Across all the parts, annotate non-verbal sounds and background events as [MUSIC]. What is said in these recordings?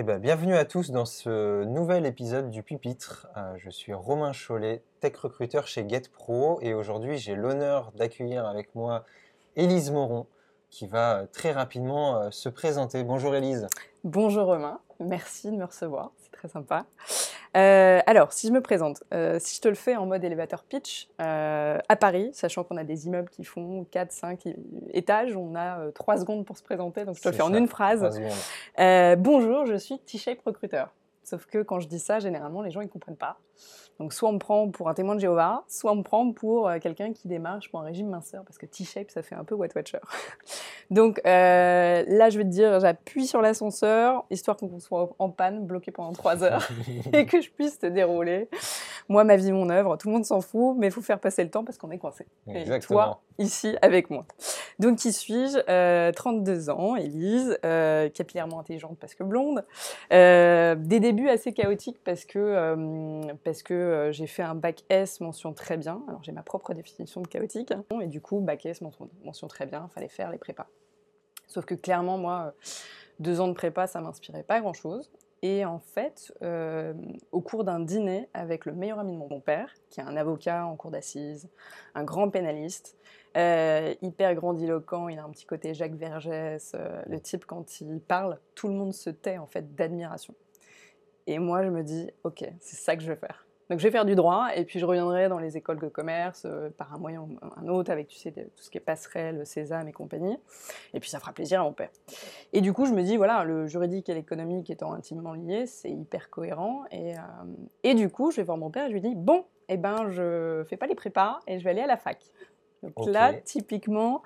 Eh ben, bienvenue à tous dans ce nouvel épisode du Pupitre. Euh, je suis Romain Chollet, tech recruteur chez GetPro et aujourd'hui j'ai l'honneur d'accueillir avec moi Élise Moron qui va euh, très rapidement euh, se présenter. Bonjour Élise. Bonjour Romain, merci de me recevoir, c'est très sympa. Euh, alors, si je me présente, euh, si je te le fais en mode élévateur pitch, euh, à Paris, sachant qu'on a des immeubles qui font 4, 5 étages, on a 3 secondes pour se présenter, donc je te le fais en une phrase. bonjour, je suis T-Shape recruteur. Sauf que quand je dis ça, généralement, les gens ne comprennent pas. Donc soit on me prend pour un témoin de Jéhovah, soit on me prend pour euh, quelqu'un qui démarche pour un régime minceur, parce que T-shape, ça fait un peu What Watcher. [LAUGHS] Donc euh, là, je vais te dire, j'appuie sur l'ascenseur, histoire qu'on soit en panne, bloqué pendant trois heures, [LAUGHS] et que je puisse te dérouler. Moi, ma vie, mon œuvre, tout le monde s'en fout, mais il faut faire passer le temps parce qu'on est coincé. Exactement. Et toi, ici, avec moi. Donc, qui suis-je? Euh, 32 ans, Élise, euh, capillairement intelligente parce que blonde. Euh, des débuts assez chaotiques parce que, euh, parce que euh, j'ai fait un bac S mention très bien. Alors j'ai ma propre définition de chaotique. Et du coup, bac S mention, très bien, il fallait faire les prépas. Sauf que clairement, moi, euh, deux ans de prépa, ça m'inspirait pas grand-chose. Et en fait, euh, au cours d'un dîner avec le meilleur ami de mon père, qui est un avocat en cour d'assises, un grand pénaliste, hyper grandiloquent, il a un petit côté Jacques Vergès, le type quand il parle, tout le monde se tait en fait d'admiration. Et moi je me dis, ok, c'est ça que je vais faire. Donc je vais faire du droit et puis je reviendrai dans les écoles de commerce euh, par un moyen ou un autre avec tu sais tout ce qui est passerelle, sésame et compagnie. Et puis ça fera plaisir à mon père. Et du coup je me dis voilà le juridique et l'économique étant intimement liés, c'est hyper cohérent et, euh, et du coup je vais voir mon père et je lui dis bon eh ben je fais pas les prépas et je vais aller à la fac. Donc là typiquement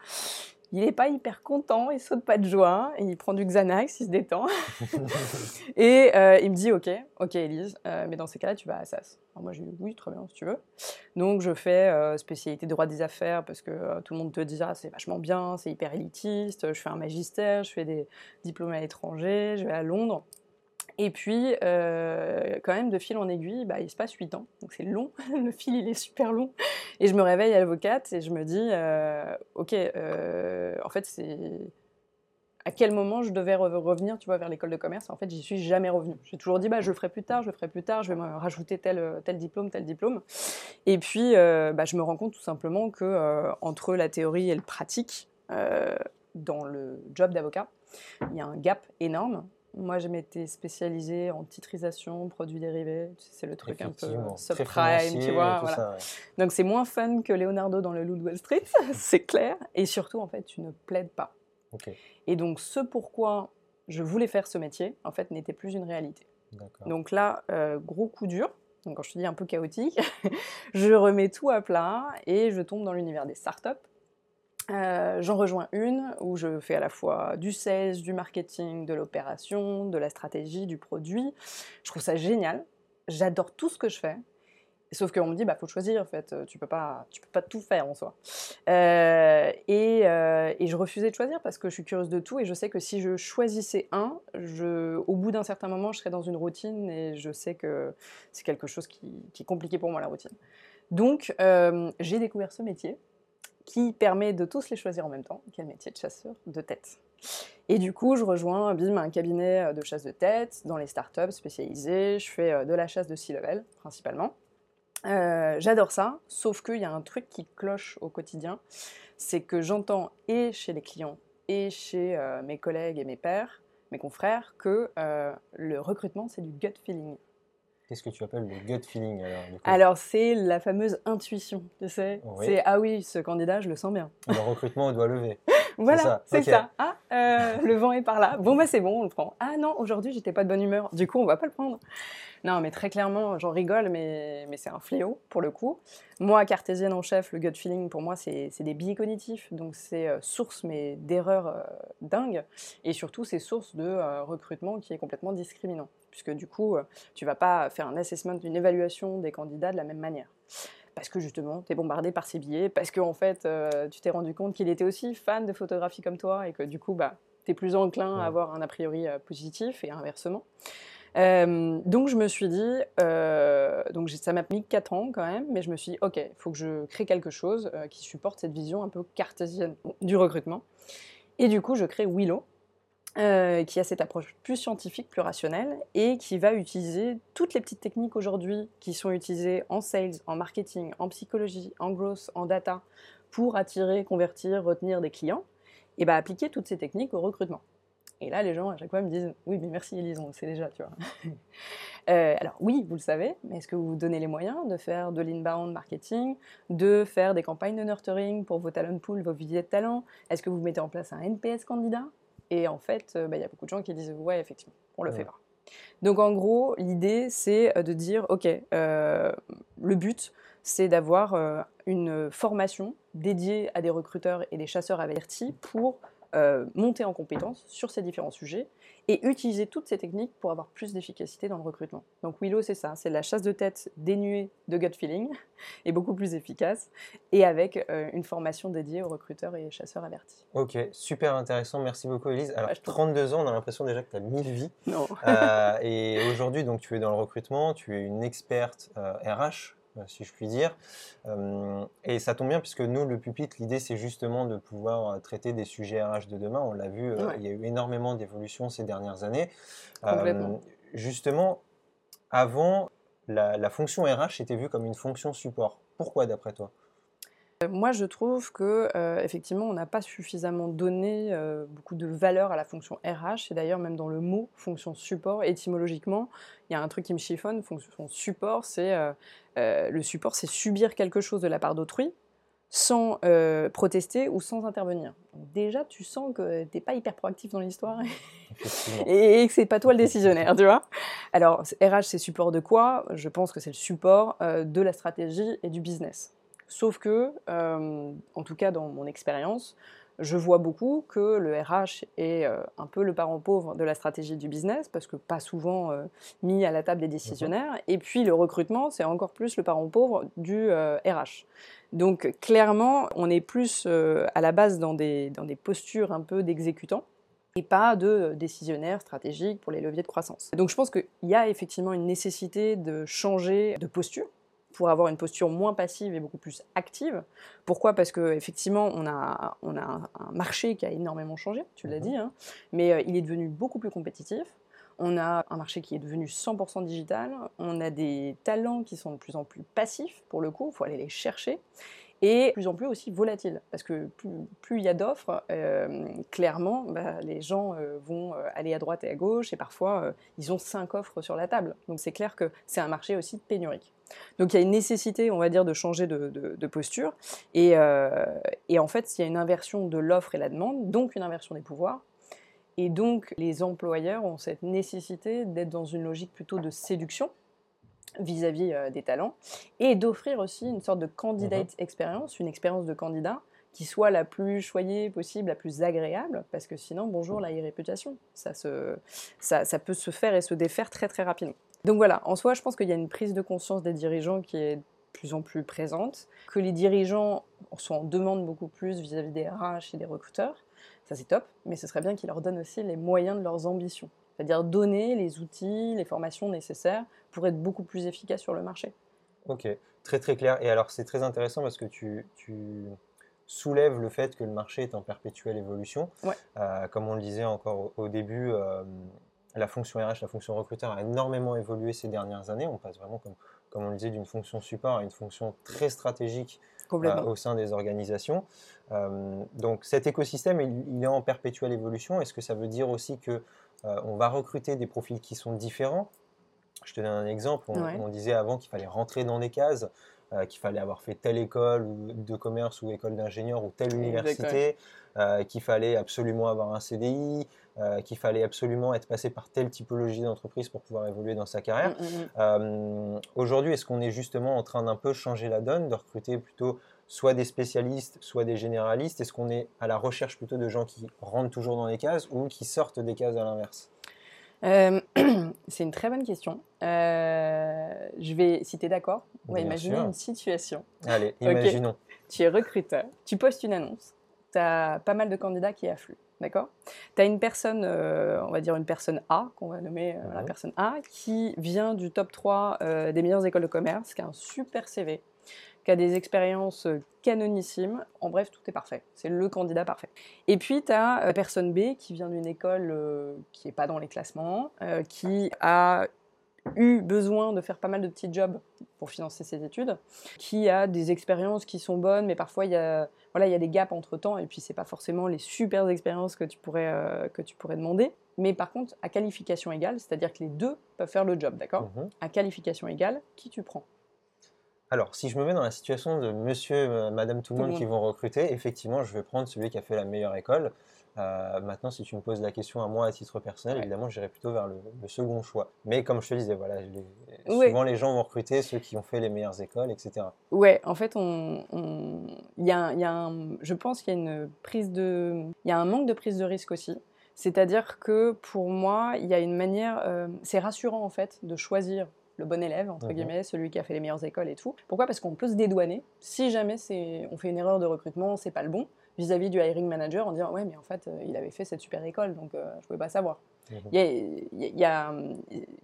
il n'est pas hyper content, il saute pas de joie, et il prend du Xanax, il se détend. [LAUGHS] et euh, il me dit Ok, ok, Elise, euh, mais dans ces cas-là, tu vas à SAS. Alors moi, je lui dis Oui, très bien, si tu veux. Donc, je fais euh, spécialité droit des affaires parce que tout le monde te dit Ah, c'est vachement bien, c'est hyper élitiste. Je fais un magistère, je fais des diplômes à l'étranger, je vais à Londres. Et puis, euh, quand même, de fil en aiguille, bah, il se passe 8 ans. Donc c'est long, [LAUGHS] le fil il est super long. Et je me réveille à l'avocate et je me dis, euh, ok, euh, en fait, c'est à quel moment je devais revenir, tu vois, vers l'école de commerce? En fait, j'y suis jamais revenue. J'ai toujours dit, bah, je le ferai plus tard, je le ferai plus tard, je vais me rajouter tel, tel diplôme, tel diplôme. Et puis, bah, je me rends compte tout simplement que entre la théorie et le pratique, dans le job d'avocat, il y a un gap énorme moi, je m'étais spécialisée en titrisation, produits dérivés. C'est le truc un peu subprime, tu vois. Voilà. Donc, c'est moins fun que Leonardo dans le Loup de Wall Street, [LAUGHS] c'est clair. Et surtout, en fait, tu ne plaides pas. Et donc, ce pourquoi je voulais faire ce métier, en fait, n'était plus une réalité. Donc là, euh, gros coup dur. Donc, quand je te dis un peu chaotique, [LAUGHS] je remets tout à plat et je tombe dans l'univers des startups euh, j'en rejoins une où je fais à la fois du sales, du marketing, de l'opération, de la stratégie, du produit. Je trouve ça génial. J'adore tout ce que je fais. Sauf qu'on me dit, bah faut choisir en fait. Tu peux peux pas tout faire en soi. Euh, et, euh, et, je refusais de choisir parce que je suis curieuse de tout et je sais que si je choisissais un, au bout d'un certain moment, je serais dans une routine et je sais que c'est quelque chose qui, est compliqué pour moi la routine. Donc j'ai découvert ce métier qui permet de tous les choisir en même temps, qui est métier de chasseur de tête. Et du coup, je rejoins BIM, un cabinet euh, de chasse de tête dans les startups spécialisées. Je fais euh, de la chasse de C-level principalement. Euh, j'adore ça, sauf qu'il y a un truc qui cloche au quotidien, c'est que j'entends et chez les clients et chez mes collègues et mes pairs, mes confrères, que le recrutement c'est du gut feeling. Qu'est-ce que tu appelles le gut feeling alors Alors, c'est la fameuse intuition, tu sais. C'est ah oui, ce candidat, je le sens bien. Le recrutement, on doit lever. [LAUGHS] voilà, c'est ça. Ah, euh, le vent est par là. Bon, bah c'est bon, on le prend. Ah non, aujourd'hui, j'étais pas de bonne humeur. Du coup, on va pas le prendre. Non, mais très clairement, j'en rigole, mais, mais c'est un fléau pour le coup. Moi, cartésienne en chef, le gut feeling, pour moi, c'est des biais cognitifs. Donc, c'est euh, source, mais d'erreurs euh, dingues. Et surtout, c'est source de recrutement qui est complètement discriminant puisque du coup, euh, tu vas pas faire un assessment, une évaluation des candidats de la même manière. Parce que justement, tu es bombardé par ces billets, parce qu'en en fait, euh, tu t'es rendu compte qu'il était aussi fan de photographie comme toi, et que du coup, bah, tu es plus enclin à avoir un a priori euh, positif, et inversement. donc je me suis dit, donc ça m'a mis 4 ans quand même, mais je me suis dit, ok, il faut que je crée quelque chose qui supporte cette vision un peu cartésienne du recrutement. Et du coup, je crée Willow, euh, qui a cette approche plus scientifique, plus rationnelle, et qui va utiliser toutes les petites techniques aujourd'hui qui sont utilisées en sales, en marketing, en psychologie, en growth, en data, pour attirer, convertir, retenir des clients, et bah, appliquer toutes ces techniques au recrutement. Et là, les gens, à chaque fois, me disent Oui, mais merci, Elise, on le sait déjà, tu vois. [LAUGHS] Euh, alors, oui, vous le savez, mais est-ce que vous vous donnez les moyens de faire de l'inbound marketing, de faire des campagnes de nurturing pour vos talent pools, vos visites de talent Est-ce que vous mettez en place un NPS candidat? Et en fait, euh, bah, il y a beaucoup de gens qui disent Ouais, effectivement, on le fait pas. Donc, en gros, l'idée, c'est euh, de dire Ok, le but, c'est d'avoir une formation dédiée à des recruteurs et des chasseurs avertis pour euh, monter en compétence sur ces différents sujets et utiliser toutes ces techniques pour avoir plus d'efficacité dans le recrutement. Donc Willow, c'est ça, c'est la chasse de tête dénuée de gut feeling [LAUGHS] et beaucoup plus efficace et avec euh, une formation dédiée aux recruteurs et chasseurs avertis. Ok, super intéressant, merci beaucoup Elise. Alors 32 ans, on a l'impression déjà que tu as 1000 vies. Non. Euh, et aujourd'hui, donc tu es dans le recrutement, tu es une experte RH si je puis dire. Euh, et ça tombe bien puisque nous, le pupitre, l'idée c'est justement de pouvoir euh, traiter des sujets RH de demain. On l'a vu, il y a eu énormément d'évolutions ces dernières années. justement, avant, la fonction RH était vue comme une fonction support. Pourquoi d'après toi? euh, moi, je trouve que euh, effectivement, on n'a pas suffisamment donné euh, beaucoup de valeur à la fonction RH. Et d'ailleurs, même dans le mot fonction support, étymologiquement, il y a un truc qui me chiffonne. Fonction support, c'est le support, c'est subir quelque chose de la part d'autrui sans protester ou sans intervenir. déjà, tu sens que tu n'es pas hyper proactif dans l'histoire [LAUGHS] et, et que c'est pas toi le décisionnaire, tu vois. Alors, RH, c'est support de quoi? Je pense que c'est le support de la stratégie et du business. Sauf que, euh, en tout cas dans mon expérience, je vois beaucoup que le RH est euh, un peu le parent pauvre de la stratégie du business, parce que pas souvent euh, mis à la table des décisionnaires. Et puis le recrutement, c'est encore plus le parent pauvre du RH. Donc clairement, on est plus à la base dans des, dans des postures un peu d'exécutants et pas de décisionnaires stratégiques pour les leviers de croissance. Donc je pense qu'il y a effectivement une nécessité de changer de posture pour avoir une posture moins passive et beaucoup plus active. Pourquoi? Parce qu'effectivement, on a, on a un, marché qui a énormément changé, tu l'as mhm. dit, hein, mais euh, il est devenu beaucoup plus compétitif. On a un marché qui est devenu 100% digital. On a des talents qui sont de plus en plus passifs, pour le coup, il faut aller les chercher. Et de plus en plus aussi volatile, parce que plus, il y a d'offres, euh, clairement, bah, les gens euh, vont aller à droite et à gauche, et parfois, ils ont cinq offres sur la table. Donc c'est clair que c'est un marché aussi pénurique. Donc il y a une nécessité, on va dire, de changer de, posture. Euh, et, en fait, il y a une inversion de l'offre et la demande, donc une inversion des pouvoirs. Et donc les employeurs ont cette nécessité d'être dans une logique plutôt de séduction vis-à-vis euh, des talents et d'offrir aussi une sorte de candidate mhm. expérience, une expérience de candidat qui soit la plus choyée possible, la plus agréable, parce que sinon, bonjour la réputation ça, ça peut se faire et se défaire très très rapidement. Donc voilà, en soi, je pense qu'il y a une prise de conscience des dirigeants qui est de plus en plus présente, que les dirigeants sont en demande beaucoup plus vis-à-vis des RH et des recruteurs. Ça, c'est top, mais ce serait bien qu'ils leur donnent aussi les moyens de leurs ambitions. C'est-à-dire donner les outils, les formations nécessaires pour être beaucoup plus efficace sur le marché. Ok, très très clair. Et alors, c'est très intéressant parce que tu, soulèves le fait que le marché est en perpétuelle évolution. Euh, comme on le disait encore au, début, euh, la fonction RH, la fonction recruteur a énormément évolué ces dernières années. On passe vraiment, comme, comme on le disait, d'une fonction support à une fonction très stratégique euh, au sein des organisations. Euh, donc cet écosystème, il, est en perpétuelle évolution. Est-ce que ça veut dire aussi que euh, on va recruter des profils qui sont différents? Je te donne un exemple. On, disait avant qu'il fallait rentrer dans des cases. qu'il fallait avoir fait telle école de commerce ou école d'ingénieur ou telle université, qu'il fallait absolument avoir un CDI, euh, qu'il fallait absolument être passé par telle typologie d'entreprise pour pouvoir évoluer dans sa carrière. Mm, mm, mm. Euh, aujourd'hui, est-ce qu'on est justement en train d'un peu changer la donne, de recruter plutôt soit des spécialistes, soit des généralistes? Est-ce qu'on est à la recherche plutôt de gens qui rentrent toujours dans les cases ou qui sortent des cases à l'inverse? Euh, [CLEARS THROAT] c'est une très bonne question. je vais, si tu es d'accord, on va imaginer une situation. Allez, [LAUGHS] imaginons. Tu es recruteur, tu postes une annonce, tu as pas mal de candidats qui affluent. D'accord Tu as une personne, euh, on va dire une personne A, qu'on va nommer euh, la personne A, qui vient du top 3 euh, des meilleures écoles de commerce, qui a un super CV, qui a des expériences canonissimes. En bref, tout est parfait. C'est le candidat parfait. Et puis, tu as la personne B qui vient d'une école qui n'est pas dans les classements, qui a eu besoin de faire pas mal de petits jobs pour financer ses études, qui a des expériences qui sont bonnes, mais parfois il y a, voilà, il y a des gaps entre temps, et puis c'est pas forcément les super expériences que tu pourrais, euh, que tu pourrais demander. Mais par contre, à qualification égale, c'est-à-dire que les deux peuvent faire le job, d'accord? Mhm. À qualification égale, qui tu prends? Alors, si je me mets dans la situation de monsieur, euh, madame, tout le monde qui vont recruter, effectivement, je vais prendre celui qui a fait la meilleure école. Euh, maintenant, si tu me poses la question à moi à titre personnel, Ouais. évidemment, j'irai plutôt vers le, le second choix. Mais comme je te disais, voilà, les- Ouais. souvent les gens vont recruter ceux qui ont fait les meilleures écoles, etc. Ouais, en fait, on, y a, y a un, je pense qu'il y a une prise de, il y a un manque de prise de risque aussi. C'est-à-dire que pour moi, il y a une manière, euh, c'est rassurant en fait de choisir le bon élève entre Mhm. guillemets, celui qui a fait les meilleures écoles et tout. Pourquoi? Parce qu'on peut se dédouaner si jamais on fait une erreur de recrutement, c'est pas le bon vis-à-vis du hiring manager en disant ouais mais en fait euh, il avait fait cette super école donc euh, je pouvais pas savoir. Il y a- il y a- il y a, hum,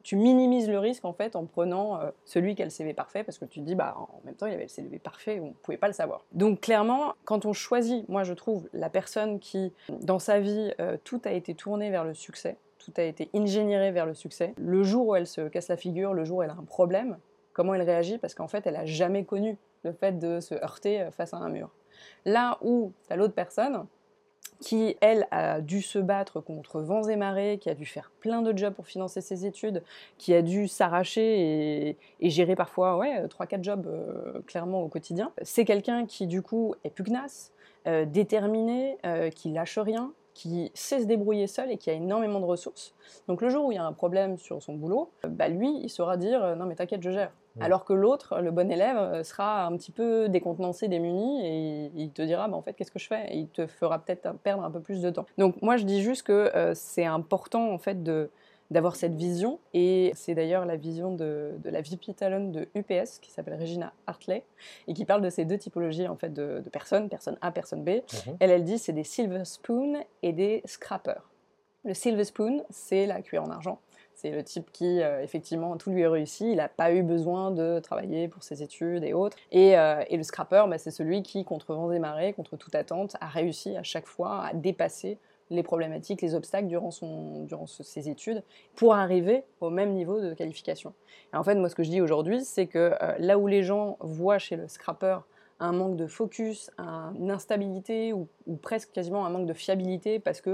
tu minimises le risque en fait en prenant euh, celui qui a le CV parfait parce que tu te dis bah en même temps il avait le CV parfait on pouvait pas le savoir. Donc clairement quand on choisit, moi je trouve la personne qui dans sa vie euh, tout a été tourné vers le succès, tout a été ingénieré vers le succès. Le jour où elle se casse la figure, le jour où elle a un problème, comment elle réagit parce qu'en fait elle a jamais connu le fait de se heurter euh, face à un mur. Là où tu as l'autre personne qui, elle, a dû se battre contre vents et marées, qui a dû faire plein de jobs pour financer ses études, qui a dû s'arracher et, gérer parfois ouais, 3-4 jobs euh, clairement au quotidien. C'est quelqu'un qui, du coup, est pugnace, euh, déterminé, euh, qui lâche rien, qui sait se débrouiller seul et qui a énormément de ressources. Donc le jour où il y a un problème sur son boulot, bah lui, il saura dire non mais t'inquiète, je gère. Alors que l'autre, le bon élève, euh, sera un petit peu décontenancé, démuni et il- te dira bah, en fait qu'est-ce que je fais? Et il te fera peut-être perdre un peu plus de temps. Donc moi je dis juste que euh, c'est important en fait de d'avoir cette vision et c'est d'ailleurs la vision de, de la VP Talent de UPS qui s'appelle Regina Hartley et qui parle de ces deux typologies en fait de, de personnes, personne A, personne B. Mhm. Elle, elle dit c'est des silver spoon et des scrappers. Le silver spoon, c'est la cuillère en argent. C'est le type qui, euh, effectivement, tout lui est réussi. Il n'a pas eu besoin de travailler pour ses études et autres. Et, euh, et le scrapper, bah, c'est celui qui, contre vents et marées, contre toute attente, a réussi à chaque fois à dépasser les problématiques, les obstacles durant, ses études pour arriver au même niveau de qualification. Et en fait, moi, ce que je dis aujourd'hui, c'est que euh, là où les gens voient chez le scrapper un manque de focus, un- une instabilité ou, presque quasiment un manque de fiabilité parce que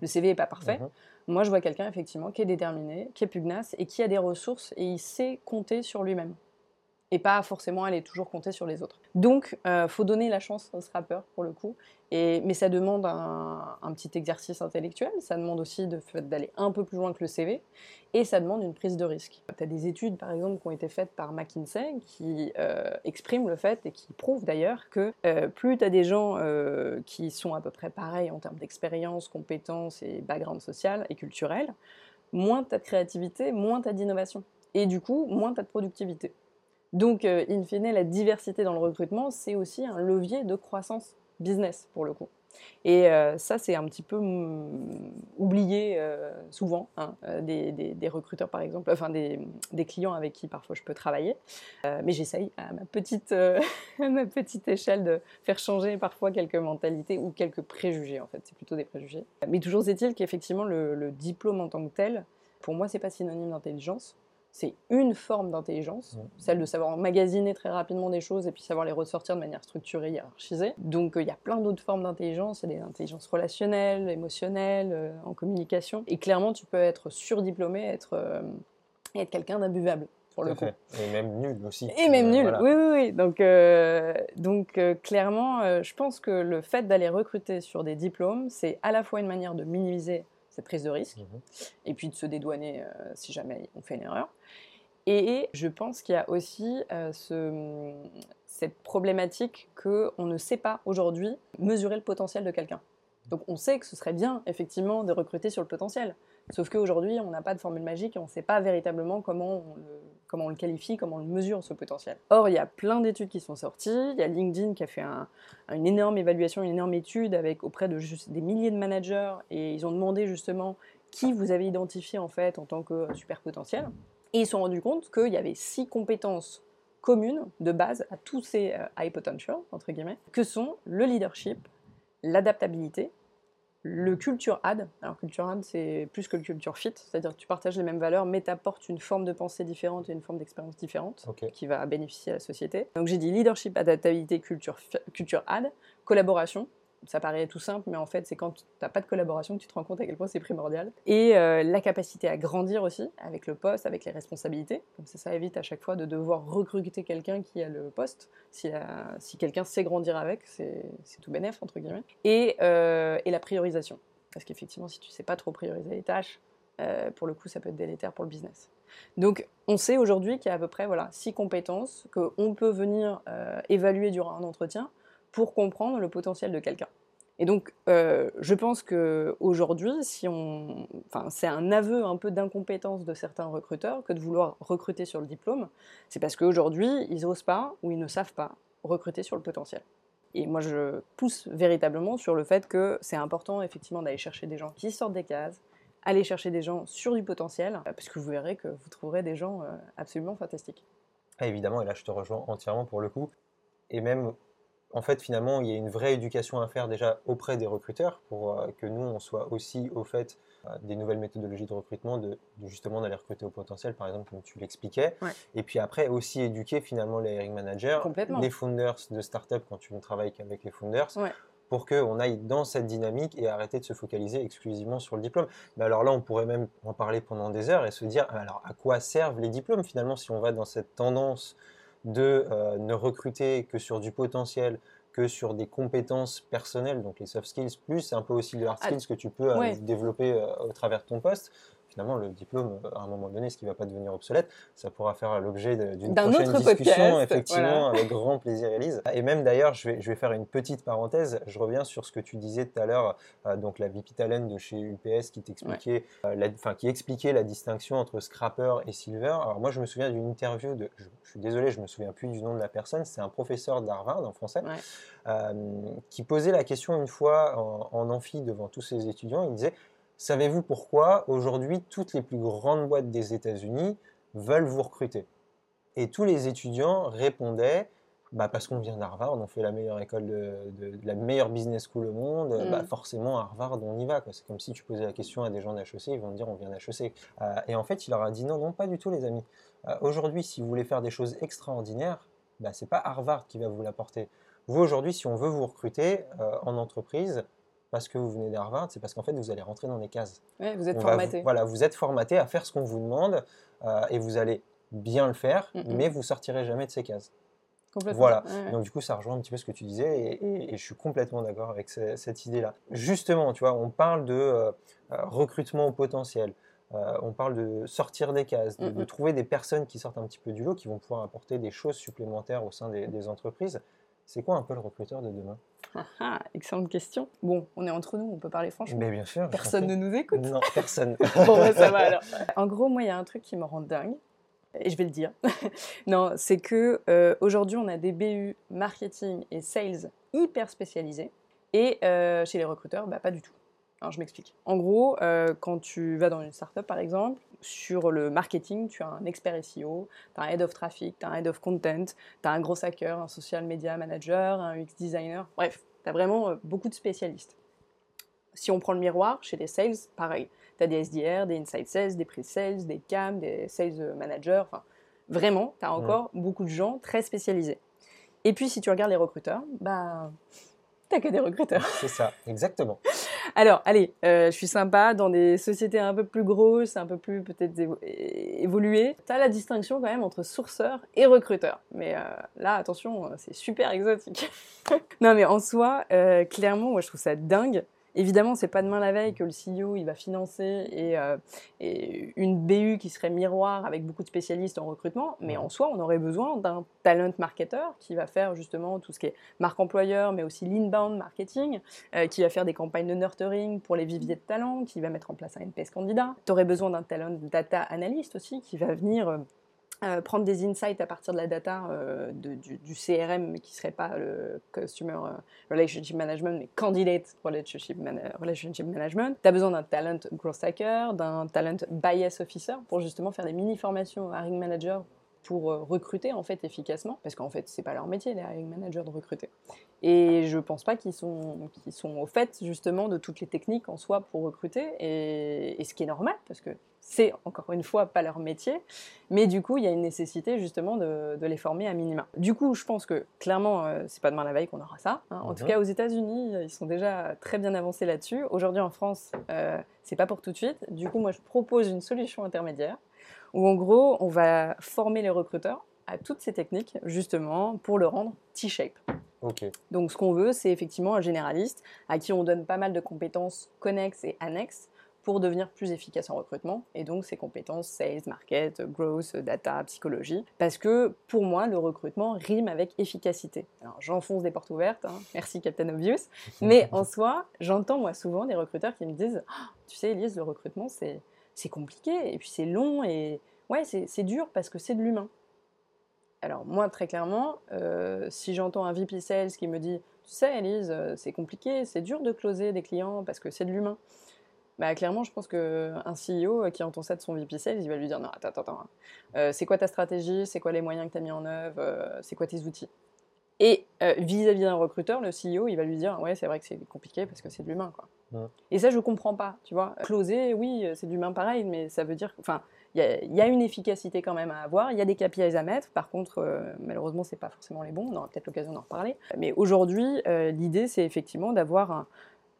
le CV n'est pas parfait. Mhm. Moi, je vois quelqu'un effectivement qui est déterminé, qui est pugnace et qui a des ressources et il sait compter sur lui-même. Et pas forcément aller toujours compter sur les autres. Donc, il faut donner la chance au scrapper pour le coup. Et, mais ça demande un, petit exercice intellectuel, ça demande aussi d'aller un peu plus loin que le CV, et ça demande une prise de risque. Tu as des études, par exemple, qui ont été faites par McKinsey, qui euh, expriment le fait, et qui prouvent d'ailleurs, que euh, plus tu as des gens euh, qui sont à peu près pareils en termes d'expérience, compétences et background social et culturel, moins tu as de créativité, moins tu as d'innovation. Et du coup, moins tu as de productivité. Donc, euh, in fine, la diversité dans le recrutement, c'est aussi un levier de croissance business, pour le coup. Et euh, ça, c'est un petit peu mm, oublié euh, souvent hein, des, recruteurs, par exemple, enfin des, clients avec qui parfois je peux travailler. Mais j'essaye à ma petite, [LAUGHS] ma petite échelle de faire changer parfois quelques mentalités ou quelques préjugés, en fait. C'est plutôt des préjugés. Mais toujours est-il qu'effectivement, le, le diplôme en tant que tel, pour moi, c'est pas synonyme d'intelligence. C'est une forme d'intelligence, celle de savoir emmagasiner très rapidement des choses et puis savoir les ressortir de manière structurée, hiérarchisée. Donc euh, il y a plein d'autres formes d'intelligence, il y a des intelligences relationnelles, émotionnelles, euh, en communication. Et clairement, tu peux être surdiplômé, être, euh, être quelqu'un d'imbuvable, pour le coup. Et même nul aussi. Et même nul, voilà. oui, oui, oui. Donc, donc clairement, je pense que le fait d'aller recruter sur des diplômes, c'est à la fois une manière de minimiser cette prise de risque, Mhm. et puis de se dédouaner euh, si jamais on fait une erreur. Et je pense qu'il y a aussi euh, ce- cette problématique qu'on ne sait pas aujourd'hui mesurer le potentiel de quelqu'un. Donc on sait que ce serait bien effectivement de recruter sur le potentiel. Sauf qu'aujourd'hui, on n'a pas de formule magique et on ne sait pas véritablement comment on, le, comment on le qualifie, comment on le mesure, ce potentiel. Or, il y a plein d'études qui sont sorties. Il y a LinkedIn qui a fait un- une énorme évaluation, une énorme étude avec, auprès de juste des milliers de managers et ils ont demandé justement qui vous avez identifié en fait en tant que super potentiel. Et ils se sont rendus compte qu'il y avait six compétences communes de base à tous ces euh, high potential, entre guillemets, que sont le leadership, l'adaptabilité, le culture add. Alors, culture add, c'est plus que le culture fit, c'est-à-dire que tu partages les mêmes valeurs, mais tu apportes une forme de pensée différente et une forme d'expérience différente qui va bénéficier à la société. Donc, j'ai dit leadership, adaptabilité, culture, culture add, collaboration. Ça paraît tout simple, mais en fait, c'est quand tu n'as pas de collaboration que tu te rends compte à quel point c'est primordial. Et euh, la capacité à grandir aussi, avec le poste, avec les responsabilités. Comme ça, ça évite à chaque fois de devoir recruter quelqu'un qui a le poste. Si, la- si quelqu'un sait grandir avec, c'est tout bénef, entre guillemets. Et, euh, et la priorisation. Parce qu'effectivement, si tu sais pas trop prioriser les tâches, euh, pour le coup, ça peut être délétère pour le business. Donc, on sait aujourd'hui qu'il y a à peu près voilà, six compétences qu'on peut venir euh, évaluer durant un entretien pour comprendre le potentiel de quelqu'un. Et donc, euh, je pense qu'aujourd'hui, si on... enfin, c'est un aveu un peu d'incompétence de certains recruteurs que de vouloir recruter sur le diplôme. C'est parce qu'aujourd'hui, ils n'osent pas ou ils ne savent pas recruter sur le potentiel. Et moi, je pousse véritablement sur le fait que c'est important, effectivement, d'aller chercher des gens qui sortent des cases, aller chercher des gens sur du potentiel, euh, parce que vous verrez que vous trouverez des gens euh, absolument fantastiques. Ah, évidemment, et là je te rejoins entièrement pour le coup. Et même, en fait, finalement, il y a une vraie éducation à faire déjà auprès des recruteurs pour euh, que nous, on soit aussi au fait euh, des nouvelles méthodologies de recrutement, de, de justement d'aller recruter au potentiel, par exemple, comme tu l'expliquais. Ouais. Et puis après, aussi éduquer finalement les hiring managers, les founders de start-up quand tu ne travailles qu'avec les founders. Ouais. pour qu'on aille dans cette dynamique et arrêter de se focaliser exclusivement sur le diplôme. Mais alors là, on pourrait même en parler pendant des heures et se dire, alors à quoi servent les diplômes finalement si on va dans cette tendance de euh, ne recruter que sur du potentiel, que sur des compétences personnelles, donc les soft skills, plus un peu aussi de hard Ah, skills que tu peux euh, ouais. développer euh, au travers de ton poste. Finalement, le diplôme, euh, à un moment donné, ce qui ne va pas devenir obsolète, ça pourra faire l'objet d'une D'un prochaine autre discussion, podcast, effectivement, voilà. avec grand plaisir, Elise. Et même d'ailleurs, je vais, je vais faire une petite parenthèse. Je reviens sur ce que tu disais tout à l'heure, euh, donc la VP Talent de chez UPS qui t'expliquait, euh, la- enfin qui expliquait la distinction entre scrapper et silver. Alors moi, je me souviens d'une interview de, je, je suis désolé, je me souviens plus du nom de la personne. C'est un professeur d'Harvard en français Ouais. euh, qui posait la question une fois en, en amphi devant tous ses étudiants. Il disait Savez-vous pourquoi aujourd'hui toutes les plus grandes boîtes des États-Unis veulent vous recruter? Et tous les étudiants répondaient bah parce qu'on vient d'Harvard, on fait la meilleure école de, de- de la meilleure business school au monde, Mm. bah forcément à Harvard on y va. C'est comme si tu posais la question à des gens d'HEC, ils vont te dire on vient d'HEC. Euh, et en fait, il leur a dit non, non, pas du tout les amis. Euh, aujourd'hui, si vous voulez faire des choses extraordinaires, bah, c'est pas Harvard qui va vous l'apporter. Vous aujourd'hui, si on veut vous recruter euh, en entreprise, parce que vous venez d'Harvard, c'est parce qu'en fait vous allez rentrer dans des cases. Ouais, vous êtes On formaté. voilà, vous êtes formaté à faire ce qu'on vous demande euh, et vous allez bien le faire, Mhm. mais vous sortirez jamais de ces cases. Complètement. Voilà. Ouais, ouais. Donc du coup, ça rejoint un petit peu ce que tu disais et, et- et je suis complètement d'accord avec ce- cette idée-là. Justement, tu vois, on parle de euh, euh, recrutement au potentiel. euh, on parle de sortir des cases, de, de Mhm. trouver des personnes qui sortent un petit peu du lot, qui vont pouvoir apporter des choses supplémentaires au sein des, des entreprises. C'est quoi un peu le recruteur de demain? Ah, ah, excellente question. Bon, on est entre nous, on peut parler franchement. Mais bien sûr. Personne ne nous écoute. Non, personne. [LAUGHS] bon, bah, ça va alors. [LAUGHS] En gros, moi, il y a un truc qui me rend dingue, et je vais le dire. [LAUGHS] non, c'est que euh, aujourd'hui, on a des BU marketing et sales hyper spécialisés, et euh, chez les recruteurs, bah, pas du tout. Alors, je m'explique. En gros, euh, quand tu vas dans une startup, par exemple, sur le marketing, tu as un expert SEO, tu as un head of traffic, tu as un head of content, tu as un gros hacker, un social media manager, un UX designer. Bref, tu as vraiment euh, beaucoup de spécialistes. Si on prend le miroir, chez les sales, pareil. Tu as des SDR, des inside sales, des pre-sales, des CAM, des sales managers. Enfin, vraiment, tu as encore beaucoup de gens très spécialisés. Et puis, si tu regardes les recruteurs, bah, t'as que des recruteurs. C'est ça, exactement. [LAUGHS] Alors, allez, euh, je suis sympa, dans des sociétés un peu plus grosses, un peu plus peut-être évoluées, tu as la distinction quand même entre sourceur et recruteur. Mais euh, là, attention, euh, c'est super exotique. [LAUGHS] non, mais en soi, clairement, moi, je trouve ça dingue. Évidemment, c'est pas demain la veille que le CEO il va financer et, euh, et une BU qui serait miroir avec beaucoup de spécialistes en recrutement, mais en soi, on aurait besoin d'un talent marketer qui va faire justement tout ce qui est marque employeur, mais aussi l'inbound marketing, euh, qui va faire des campagnes de nurturing pour les viviers de talent, qui va mettre en place un NPS candidat. Tu aurais besoin d'un talent data analyst aussi, qui va venir euh, prendre des insights à partir de la data euh, du, CRM, mais qui ne serait pas le Customer euh, Relationship Management, mais Candidate Relationship, relationship Management. Tu as besoin d'un talent growth hacker, d'un talent bias officer, pour justement faire des mini-formations à Ring Manager pour recruter en fait efficacement, parce qu'en fait c'est pas leur métier les hiring managers de recruter. Et je pense pas qu'ils sont, qu'ils sont au fait justement de toutes les techniques en soi pour recruter, et, et ce qui est normal, parce que c'est encore une fois pas leur métier, mais du coup il y a une nécessité justement de, de les former à minima. Du coup je pense que clairement euh, c'est pas demain la veille qu'on aura ça. hein. En tout Mhm. cas aux États-Unis ils sont déjà très bien avancés là-dessus. Aujourd'hui en France euh, c'est pas pour tout de suite. Du coup moi je propose une solution intermédiaire où en gros on va former les recruteurs à toutes ces techniques justement pour le rendre T-shape. Donc ce qu'on veut, c'est effectivement un généraliste à qui on donne pas mal de compétences connexes et annexes pour devenir plus efficace en recrutement, et donc ces compétences sales, market, growth, data, psychologie, parce que pour moi, le recrutement rime avec efficacité. Alors j'enfonce des portes ouvertes, hein. merci Captain Obvious, mais en soi, j'entends moi souvent des recruteurs qui me disent Ah, Tu sais, Elise, le recrutement, c'est compliqué, et puis c'est long, et ouais, c'est c'est dur parce que c'est de l'humain. Alors moi, très clairement, euh, si j'entends un VP Sales qui me dit Tu sais, Elise, euh, c'est compliqué, c'est dur de closer des clients parce que c'est de l'humain. Bah, clairement, je pense qu'un CEO qui entend ça de son VP Sales, il va lui dire Non, attends, attends, attends. Euh, c'est quoi ta stratégie? C'est quoi les moyens que tu as mis en œuvre? Euh, C'est quoi tes outils? Et euh, vis-à-vis d'un recruteur, le CEO, il va lui dire Ouais, c'est vrai que c'est compliqué parce que c'est de l'humain. quoi. Ouais. Et ça, je comprends pas, tu vois. Closer, oui, c'est de l'humain pareil, mais ça veut dire. Enfin, il y, a- il y a une efficacité quand même à avoir, il y a des KPIs à mettre. Par contre, euh, malheureusement, c'est pas forcément les bons. On aura peut-être l'occasion d'en reparler. Mais aujourd'hui, euh, l'idée, c'est effectivement d'avoir un,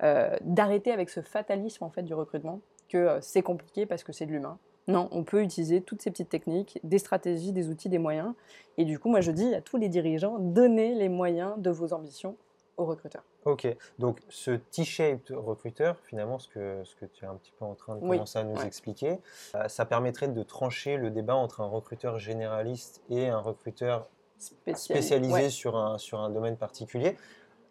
euh, d'arrêter avec ce fatalisme en fait du recrutement, que euh, c'est compliqué parce que c'est de l'humain. Non, on peut utiliser toutes ces petites techniques, des stratégies, des outils, des moyens. Et du coup, moi, je dis à tous les dirigeants, donnez les moyens de vos ambitions aux recruteurs. Ok, donc ce T-shaped recruteur, finalement, ce que, ce que tu es un petit peu en train de Oui, commencer à nous ouais. expliquer, euh, ça permettrait de trancher le débat entre un recruteur généraliste et un recruteur Spéciali- spécialisé Ouais. sur, un, sur un domaine particulier.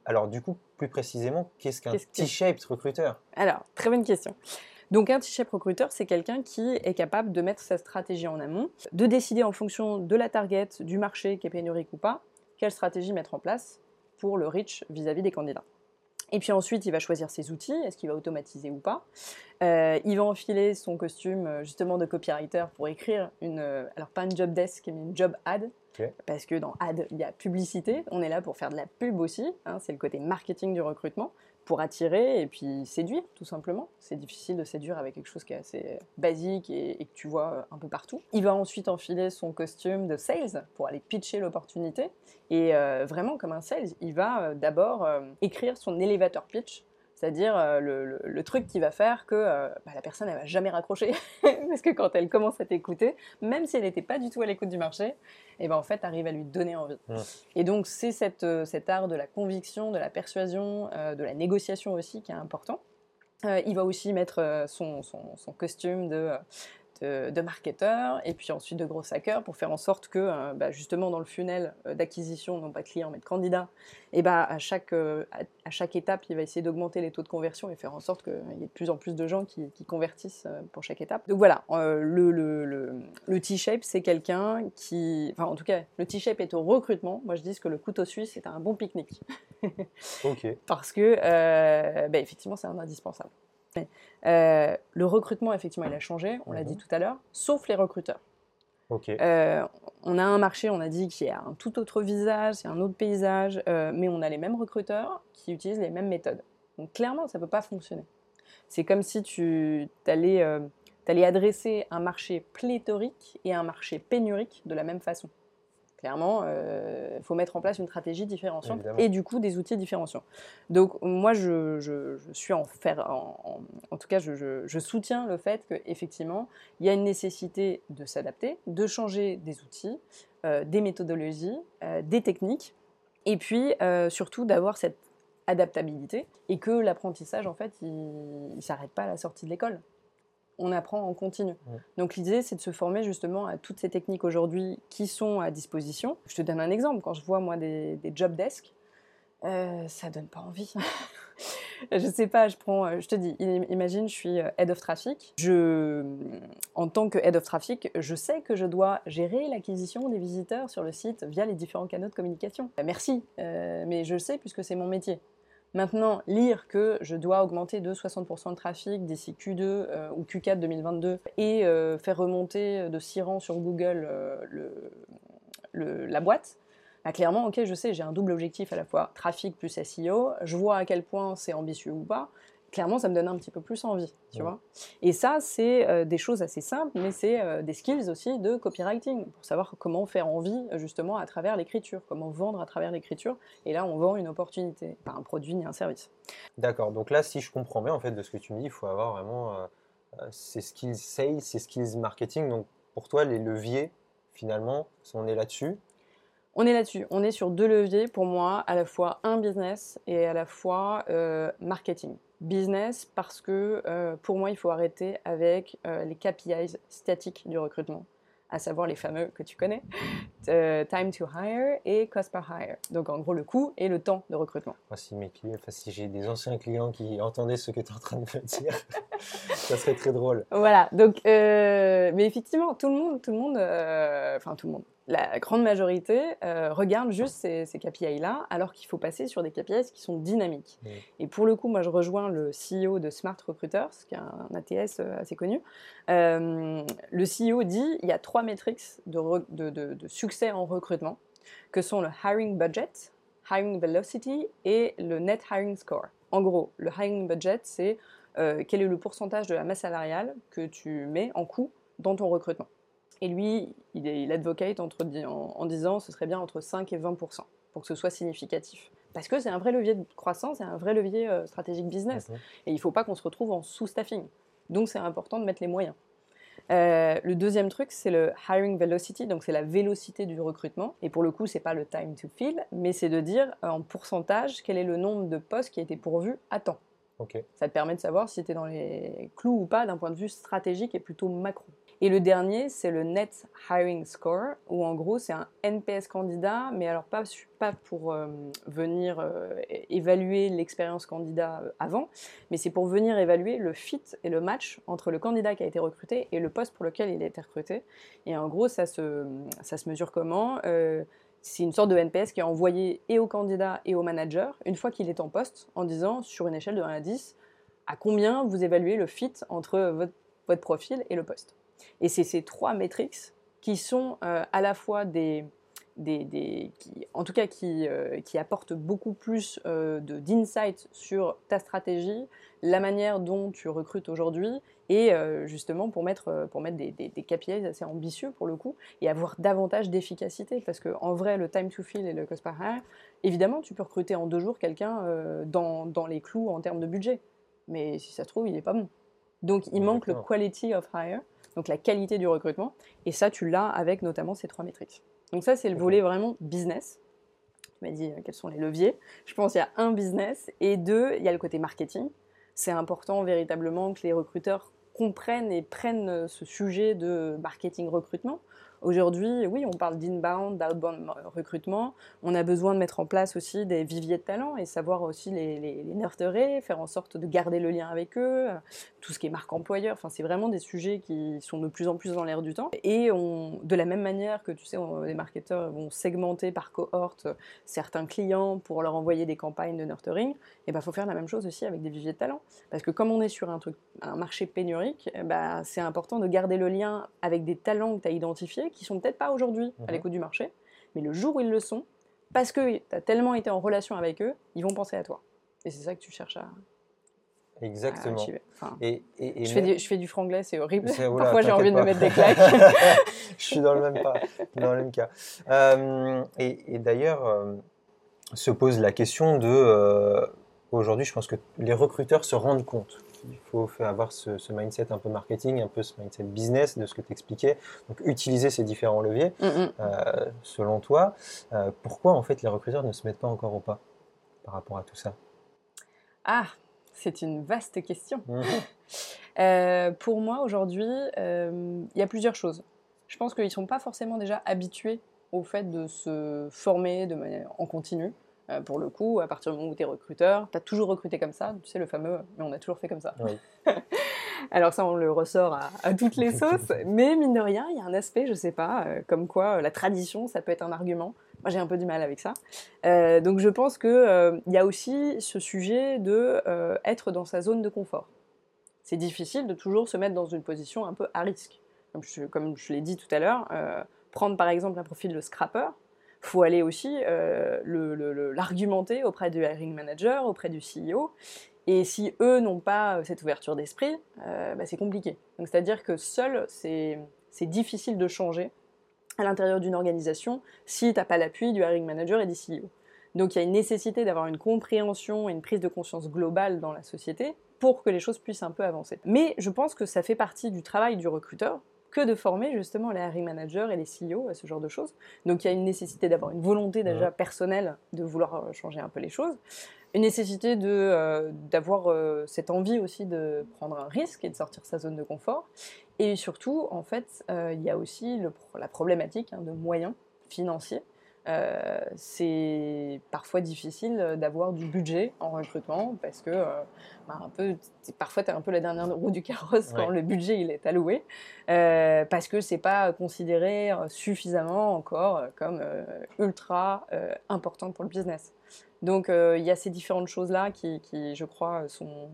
Alors, du coup, plus précisément, qu'est-ce qu'un T-shaped recruteur Alors, très bonne question. Donc un T-shape recruteur, c'est quelqu'un qui est capable de mettre sa stratégie en amont, de décider en fonction de la target, du marché qui est pénurique ou pas, quelle stratégie mettre en place pour le reach vis-à-vis des candidats. Et puis ensuite, il va choisir ses outils, est-ce qu'il va automatiser ou pas. Euh, il va enfiler son costume euh, justement de copywriter pour écrire une, euh, alors pas une job desk, mais une job ad. Parce que dans ad, il y a publicité. On est là pour faire de la pub aussi. hein, c'est le côté marketing du recrutement pour attirer et puis séduire, tout simplement. C'est difficile de séduire avec quelque chose qui est assez basique et, que tu vois euh, un peu partout. Il va ensuite enfiler son costume de sales pour aller pitcher l'opportunité. Et euh, vraiment, comme un sales, il va euh, d'abord euh, écrire son elevator pitch, c'est-à-dire euh, le, le- le truc qui va faire que euh, bah, la personne, elle va jamais raccrocher. [LAUGHS] Parce que quand elle commence à t'écouter, même si elle n'était pas du tout à l'écoute du marché, et ben en fait, arrive à lui donner envie. Et donc, c'est cette, euh, cet art de la conviction, de la persuasion, euh, de la négociation aussi qui est important. Euh, il va aussi mettre euh, son, son- son costume de, de, de marketeur et puis ensuite de gros hacker pour faire en sorte que, euh, bah, justement, dans le funnel euh, d'acquisition, non pas de clients mais de candidats, et bah, à, chaque, euh, à, chaque étape, il va essayer d'augmenter les taux de conversion et faire en sorte qu'il y ait de plus en plus de gens qui, qui convertissent euh, pour chaque étape. Donc voilà, euh, le, le, le, le T-shape, c'est quelqu'un qui. Enfin, en tout cas, le T-shape est au recrutement. Moi, je dis que le couteau suisse est un bon pique-nique Ok. [LAUGHS] parce que euh, bah, effectivement c'est un indispensable. Euh, le recrutement effectivement il a changé, on l'a Mhm. dit tout à l'heure, sauf les recruteurs. Euh, on a un marché, on a dit qui a un tout autre visage, c'est un autre paysage, euh, mais on a les mêmes recruteurs qui utilisent les mêmes méthodes. Donc clairement ça peut pas fonctionner. C'est comme si tu allais adresser un marché pléthorique et un marché pénurique de la même façon. Clairement, il faut mettre en place une stratégie différenciante Évidemment. et du coup des outils différenciants. Donc moi, je, je- je suis en faire, en, en- en tout cas, je, soutiens le fait qu'effectivement, il y a une nécessité de s'adapter, de changer des outils, euh, des méthodologies, euh, des techniques, et puis euh, surtout d'avoir cette adaptabilité et que l'apprentissage, en fait, il ne s'arrête pas à la sortie de l'école. On apprend en continu. Ouais. Donc l'idée, c'est de se former justement à toutes ces techniques aujourd'hui qui sont à disposition. Je te donne un exemple. Quand je vois moi des, des job desks, euh, ça donne pas envie. [LAUGHS] je sais pas, je prends, euh, je te dis, im- imagine, je suis euh, head of traffic. Je, en tant que head of traffic, je sais que je dois gérer l'acquisition des visiteurs sur le site via les différents canaux de communication. Merci, euh, mais je le sais puisque c'est mon métier. Maintenant, lire que je dois augmenter de 60% de trafic d'ici Q2 euh, ou Q4 2022 et euh, faire remonter de 6 rangs sur Google euh, le, la boîte, bah, clairement, ok, je sais, j'ai un double objectif à la fois trafic plus SEO, je vois à quel point c'est ambitieux ou pas, clairement, ça me donne un petit peu plus envie, tu vois. Et ça, c'est euh, des choses assez simples, mais c'est euh, des skills aussi de copywriting, pour savoir comment faire envie, justement, à travers l'écriture, comment vendre à travers l'écriture. Et là, on vend une opportunité, pas un produit ni un service. D'accord. Donc là, si je comprends bien, en fait, de ce que tu me dis, il faut avoir vraiment euh, ces skills sales, ces skills marketing. Donc, pour toi, les leviers, finalement, on est là-dessus? On est là-dessus. On est sur deux leviers pour moi, à la fois un business et à la fois marketing business parce que euh, pour moi, il faut arrêter avec euh, les KPIs statiques du recrutement, à savoir les fameux que tu connais, euh, time to hire et cost per hire. Donc en gros, le coût et le temps de recrutement. si, mes clients, si j'ai des anciens clients qui entendaient ce que tu es en train de me dire, [LAUGHS] ça serait très drôle. Voilà, donc, mais effectivement, tout le monde, tout le monde, enfin tout le monde, la grande majorité euh, regarde juste ces, KPI-là, alors qu'il faut passer sur des KPIs qui sont dynamiques. Et pour le coup, moi, je rejoins le CEO de Smart Recruiters, qui est un ATS euh, assez connu. Euh, le CEO dit il y a trois métriques de, succès en recrutement, que sont le hiring budget, hiring velocity et le net hiring score. En gros, le hiring budget, c'est quel est le pourcentage de la masse salariale que tu mets en coût dans ton recrutement. Et lui, il, il advocate entre, en, en, disant ce serait bien entre 5 et 20% pour que ce soit significatif. Parce que c'est un vrai levier de croissance, c'est un vrai levier euh, stratégique business. Et il ne faut pas qu'on se retrouve en sous-staffing. Donc c'est important de mettre les moyens. Euh, le deuxième truc, c'est le hiring velocity, donc c'est la vélocité du recrutement. Et pour le coup, c'est pas le time to fill, mais c'est de dire euh, en pourcentage quel est le nombre de postes qui a été pourvu à temps. Ça te permet de savoir si tu es dans les clous ou pas d'un point de vue stratégique et plutôt macro. Et le dernier, c'est le Net Hiring Score, où en gros, c'est un NPS candidat, mais alors pas, pour euh, venir euh, évaluer l'expérience candidat euh, avant, mais c'est pour venir évaluer le fit et le match entre le candidat qui a été recruté et le poste pour lequel il a été recruté. Et en gros, ça se, ça se mesure comment c'est une sorte de NPS qui est envoyé et au candidat et au manager une fois qu'il est en poste en disant sur une échelle de 1 à 10 à combien vous évaluez le fit entre votre, votre profil et le poste. Et c'est ces trois métriques qui sont euh, à la fois des, des, qui, en tout cas qui, euh, qui apportent beaucoup plus euh, d'insight sur ta stratégie, la manière dont tu recrutes aujourd'hui et euh, justement pour mettre, pour mettre des, des, KPIs assez ambitieux pour le coup et avoir davantage d'efficacité. Parce qu'en vrai le time to fill et le cost per hire, évidemment tu peux recruter en deux jours quelqu'un dans, dans, les clous en termes de budget. Mais si ça se trouve il n'est pas bon. Donc il manque le quality of hire donc la qualité du recrutement. Et ça, tu l'as avec notamment ces trois métriques. Donc ça, c'est le volet vraiment business. Tu m'as dit euh, quels sont les leviers. Je pense qu'il y a un business et deux, il y a le côté marketing. C'est important véritablement que les recruteurs comprennent et prennent euh, ce sujet de marketing recrutement Aujourd'hui, oui, on parle d'inbound, d'outbound recrutement. On a besoin de mettre en place aussi des viviers de talents et savoir aussi les, les, nurturer, faire en sorte de garder le lien avec eux, tout ce qui est marque employeur. Enfin, c'est vraiment des sujets qui sont de plus en plus dans l'air du temps. Et on, de la même manière que, tu sais, les marketeurs vont segmenter par cohorte certains clients pour leur envoyer des campagnes de nurturing, il ben, faut faire la même chose aussi avec des viviers de talents. Parce que comme on est sur un marché pénurique, eh ben, c'est important de garder le lien avec des talents que tu as identifiés qui sont peut-être pas aujourd'hui à mhm. l'écoute du marché, mais le jour où ils le sont, parce que tu as tellement été en relation avec eux, ils vont penser à toi. Et c'est ça que tu cherches à. Exactement. et, je, fais du, je, fais du, franglais, c'est horrible. [LAUGHS] Parfois j'ai envie de me mettre des claques. [LAUGHS] je suis dans le même, pas, dans le même cas. Euh, et, d'ailleurs, euh, se pose la question de. Euh, aujourd'hui, je pense que les recruteurs se rendent compte il faut avoir ce, mindset un peu marketing, un peu ce mindset business de ce que tu expliquais. Donc, utiliser ces différents leviers. Mm, mm. Euh, selon toi, euh, pourquoi en fait les recruteurs ne se mettent pas encore au pas par rapport à tout ça? Ah, c'est une vaste question. Mhm. [LAUGHS] Euh, pour moi, aujourd'hui, il y a plusieurs choses. Je pense qu'ils ne sont pas forcément déjà habitués au fait de se former de manière en continu. Euh, pour le coup, à partir du moment où tu es recruteur, tu as toujours recruté comme ça, tu sais, le fameux mais on a toujours fait comme ça. [LAUGHS] Alors, ça, on le ressort à, toutes les [LAUGHS] sauces, mais mine de rien, il y a un aspect, je sais pas, euh, comme quoi euh, la tradition, ça peut être un argument Moi, j'ai un peu du mal avec ça. Euh, donc, je pense qu'il il y a aussi ce sujet de être dans sa zone de confort. C'est difficile de toujours se mettre dans une position un peu à risque. Comme je, comme je l'ai dit tout à l'heure, prendre par exemple un profil de scrapper, faut aller aussi l'argumenter auprès du hiring manager, auprès du CEO. Et si eux n'ont pas cette ouverture d'esprit, bah, c'est compliqué. Donc c'est-à-dire que seul, c'est difficile de changer à l'intérieur d'une organisation si tu n'as pas l'appui du hiring manager et du CEO. Donc il y a une nécessité d'avoir une compréhension et une prise de conscience globale dans la société pour que les choses puissent un peu avancer. Mais je pense que ça fait partie du travail du recruteur que de former justement les hiring managers et les CEO à ce genre de choses. Donc il y a une nécessité d'avoir une volonté déjà personnelle de vouloir euh, changer un peu les choses, une nécessité de, euh, d'avoir euh, cette envie aussi de prendre un risque et de sortir sa zone de confort. Et surtout, en fait, il y a aussi la problématique hein, de moyens financiers euh, c'est parfois difficile d'avoir du budget en recrutement parce que euh, bah, un peu, parfois tu es un peu la dernière roue du carrosse quand le budget il est alloué euh, parce que c'est pas considéré suffisamment encore comme ultra important pour le business. Donc il y a ces différentes choses là qui, qui je crois sont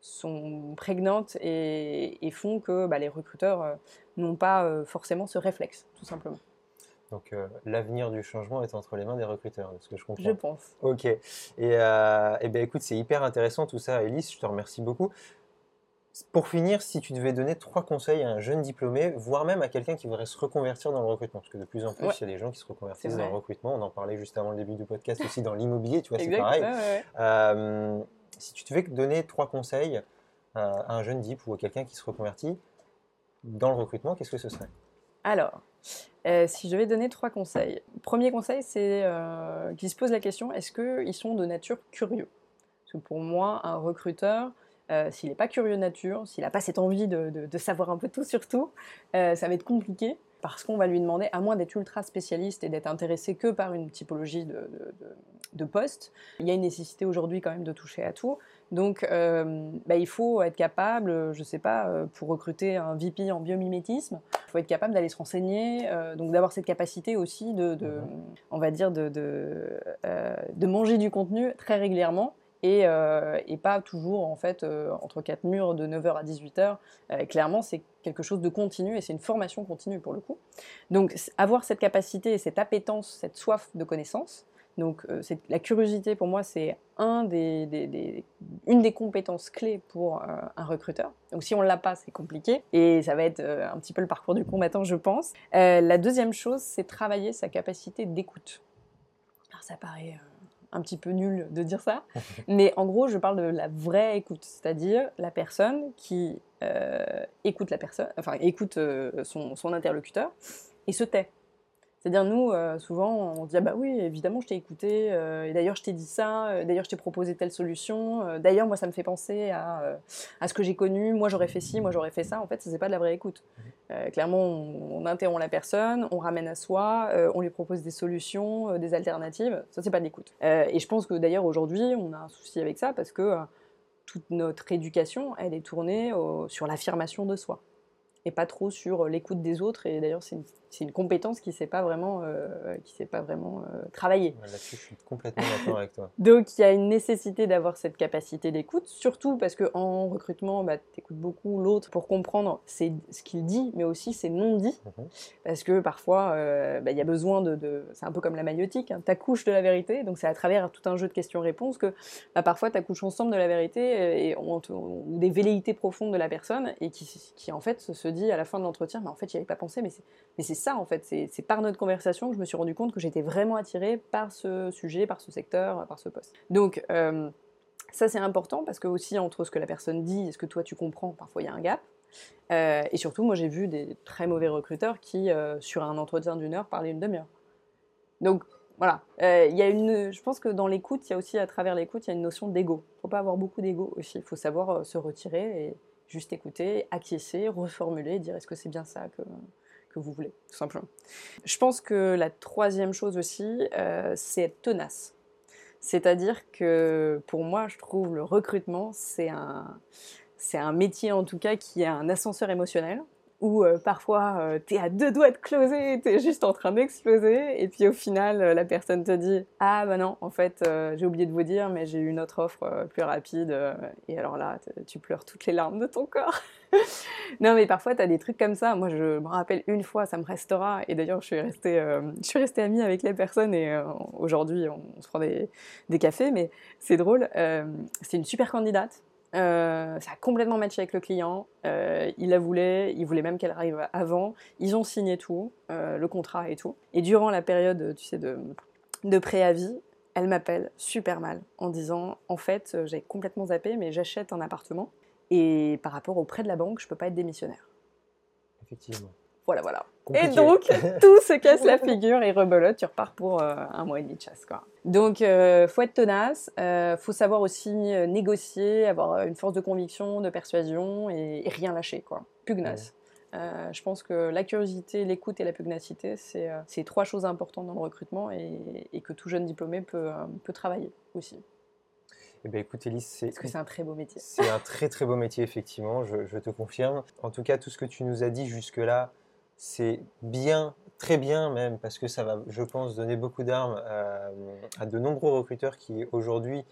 sont prégnantes et, font que bah, les recruteurs n'ont pas forcément ce réflexe, tout simplement. Donc euh, l'avenir du changement est entre les mains des recruteurs, de ce que je comprends. Je pense. Ok. Et, euh, ben écoute, c'est hyper intéressant tout ça, Elise. Je te remercie beaucoup. Pour finir, si tu devais donner trois conseils à un jeune diplômé, voire même à quelqu'un qui voudrait se reconvertir dans le recrutement, parce que de plus en plus, il y a des gens qui se reconvertissent dans le recrutement. On en parlait juste avant le début du podcast aussi dans l'immobilier, tu vois, c'est pareil. Euh, si tu devais donner trois conseils à un jeune dip ou à quelqu'un qui se reconvertit dans le recrutement, qu'est-ce que ce serait? Alors, euh, si je vais donner trois conseils. Premier conseil, c'est euh, qu'ils se posent la question est-ce qu'ils sont de nature curieux? Parce que pour moi, un recruteur, euh, s'il n'est pas curieux de nature, s'il n'a pas cette envie de, savoir un peu tout sur tout, ça va être compliqué parce qu'on va lui demander, à moins d'être ultra spécialiste et d'être intéressé que par une typologie de, de, poste, il y a une nécessité aujourd'hui quand même de toucher à tout. Donc, euh, bah, il faut être capable, je ne sais pas, euh, pour recruter un VP en biomimétisme, il faut être capable d'aller se renseigner, euh, donc d'avoir cette capacité aussi de, de mhm. on va dire, de, de, de manger du contenu très régulièrement et, pas toujours en fait entre quatre murs de 9h à 18h. Euh, clairement, c'est quelque chose de continu et c'est une formation continue pour le coup. Donc avoir cette capacité, cette appétence, cette soif de connaissance. Donc la curiosité pour moi c'est un des, une des compétences clés pour un recruteur. Donc si on ne l'a pas c'est compliqué et ça va être un petit peu le parcours du combattant je pense. la deuxième chose c'est travailler sa capacité d'écoute. Alors ça paraît un petit peu nul de dire ça, [LAUGHS] mais en gros, je parle de la vraie écoute, c'est-à-dire la personne qui euh, écoute la personne, enfin écoute euh, son, son, interlocuteur et se tait. C'est-à-dire, nous, euh, souvent, on dit Ah bah oui, évidemment, je t'ai écouté, euh, et d'ailleurs, je t'ai dit ça, euh, d'ailleurs, je t'ai proposé telle solution, d'ailleurs, moi, ça me fait penser à, à ce que j'ai connu, moi, j'aurais fait ci, moi, j'aurais fait ça. En fait, ce n'est pas de la vraie écoute. Mhm. clairement, on, interrompt la personne, on ramène à soi, on lui propose des solutions, des alternatives. Ça, c'est pas de l'écoute. et je pense que d'ailleurs, aujourd'hui, on a un souci avec ça parce que toute notre éducation, elle est tournée sur l'affirmation de soi et pas trop sur l'écoute des autres. Et d'ailleurs, c'est une c'est une compétence qui ne s'est pas vraiment, euh, qui s'est pas vraiment euh, travaillée. Là-dessus, je suis complètement d'accord avec toi. [LAUGHS] Donc, il y a une nécessité d'avoir cette capacité d'écoute, surtout parce qu'en recrutement, bah, tu écoutes beaucoup l'autre pour comprendre ce qu'il dit, mais aussi ses non-dits. Mhm. Parce que parfois, euh, bah, il y a besoin de. c'est un peu comme la maïotique, hein, tu accouches de la vérité, donc c'est à travers tout un jeu de questions-réponses que bah, parfois tu accouches ensemble de la vérité et, ou des velléités profondes de la personne et qui, qui en fait se dit à la fin de l'entretien, mais en fait, j'y avais pas pensé, mais c'est en fait. C'est par notre conversation que je me suis rendu compte que j'étais vraiment attirée par ce sujet, par ce secteur, par ce poste. Donc euh, ça c'est important parce que aussi entre ce que la personne dit et ce que toi tu comprends, parfois il y a un gap. Euh, et surtout, moi j'ai vu des très mauvais recruteurs qui, euh, sur un entretien d'une heure, parlaient une demi-heure. Donc voilà, il y a une, je pense que dans l'écoute, il y a aussi à travers l'écoute, il y a une notion d'ego. Il ne faut pas avoir beaucoup d'ego aussi. Il faut savoir se retirer et juste écouter, acquiescer, reformuler, dire est-ce que c'est bien ça que, vous voulez, tout simplement. Je pense que la troisième chose aussi, euh, c'est être tenace. C'est-à-dire que pour moi, je trouve le recrutement, c'est un, c'est un métier en tout cas qui a un ascenseur émotionnel. Où euh, parfois euh, tu es à deux doigts de closer, tu es juste en train d'exploser, et puis au final, euh, la personne te dit Ah bah non, en fait, euh, j'ai oublié de vous dire, mais j'ai eu une autre offre plus rapide, et alors là, tu pleures toutes les larmes de ton corps. [LAUGHS] non, mais parfois, tu as des trucs comme ça. Moi, je me rappelle une fois, ça me restera, et d'ailleurs, je suis restée, amie avec les personnes, et aujourd'hui, on, se prend des, cafés, mais c'est drôle. c'est une super candidate. Euh, ça a complètement matché avec le client. Euh, il la voulait, il voulait même qu'elle arrive avant. Ils ont signé tout, euh, le contrat et tout. Et durant la période, tu sais, de, de préavis, elle m'appelle super mal en disant En fait, j'ai complètement zappé, mais j'achète un appartement. Et par rapport au prêt de la banque, je peux pas être démissionnaire. Effectivement. Voilà, voilà. Et donc, [LAUGHS] tout se casse la figure et rebelote, tu repars pour un mois et demi de chasse. Quoi. Donc, euh, faut être tenace, euh, faut savoir aussi euh, négocier, avoir euh, une force de conviction, de persuasion et, et rien lâcher, quoi. Pugnace. Euh, je pense que la curiosité, l'écoute et la pugnacité, c'est trois choses importantes dans le recrutement et, et que tout jeune diplômé peut, peut travailler aussi. Eh ben, écoute, Élise, c'est Parce que c'est un très beau métier. C'est un très très beau métier, effectivement, je, je te confirme. En tout cas, tout ce que tu nous as dit jusque-là, c'est bien, très bien même, parce que ça va, je pense, donner beaucoup d'armes euh, à de nombreux recruteurs qui aujourd'hui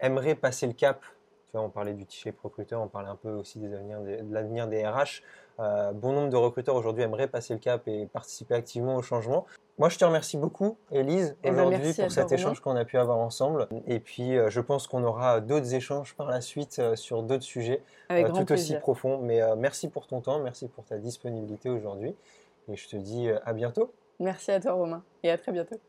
aimeraient passer le cap. Tu vois, on parlait du t-shirt recruteur, on parlait un peu aussi des avenirs des- de l'avenir des RH. Euh, bon nombre de recruteurs aujourd'hui aimeraient passer le cap et participer activement au changement. Moi, je te remercie beaucoup, Élise, Eh ben, aujourd'hui pour cet échange qu'on a pu avoir ensemble. Et puis, euh, je pense qu'on aura d'autres échanges par la suite euh, sur d'autres sujets tout aussi profonds. Mais merci pour ton temps, merci pour ta disponibilité aujourd'hui. Et je te dis euh, à bientôt. Merci à toi, Romain, et à très bientôt.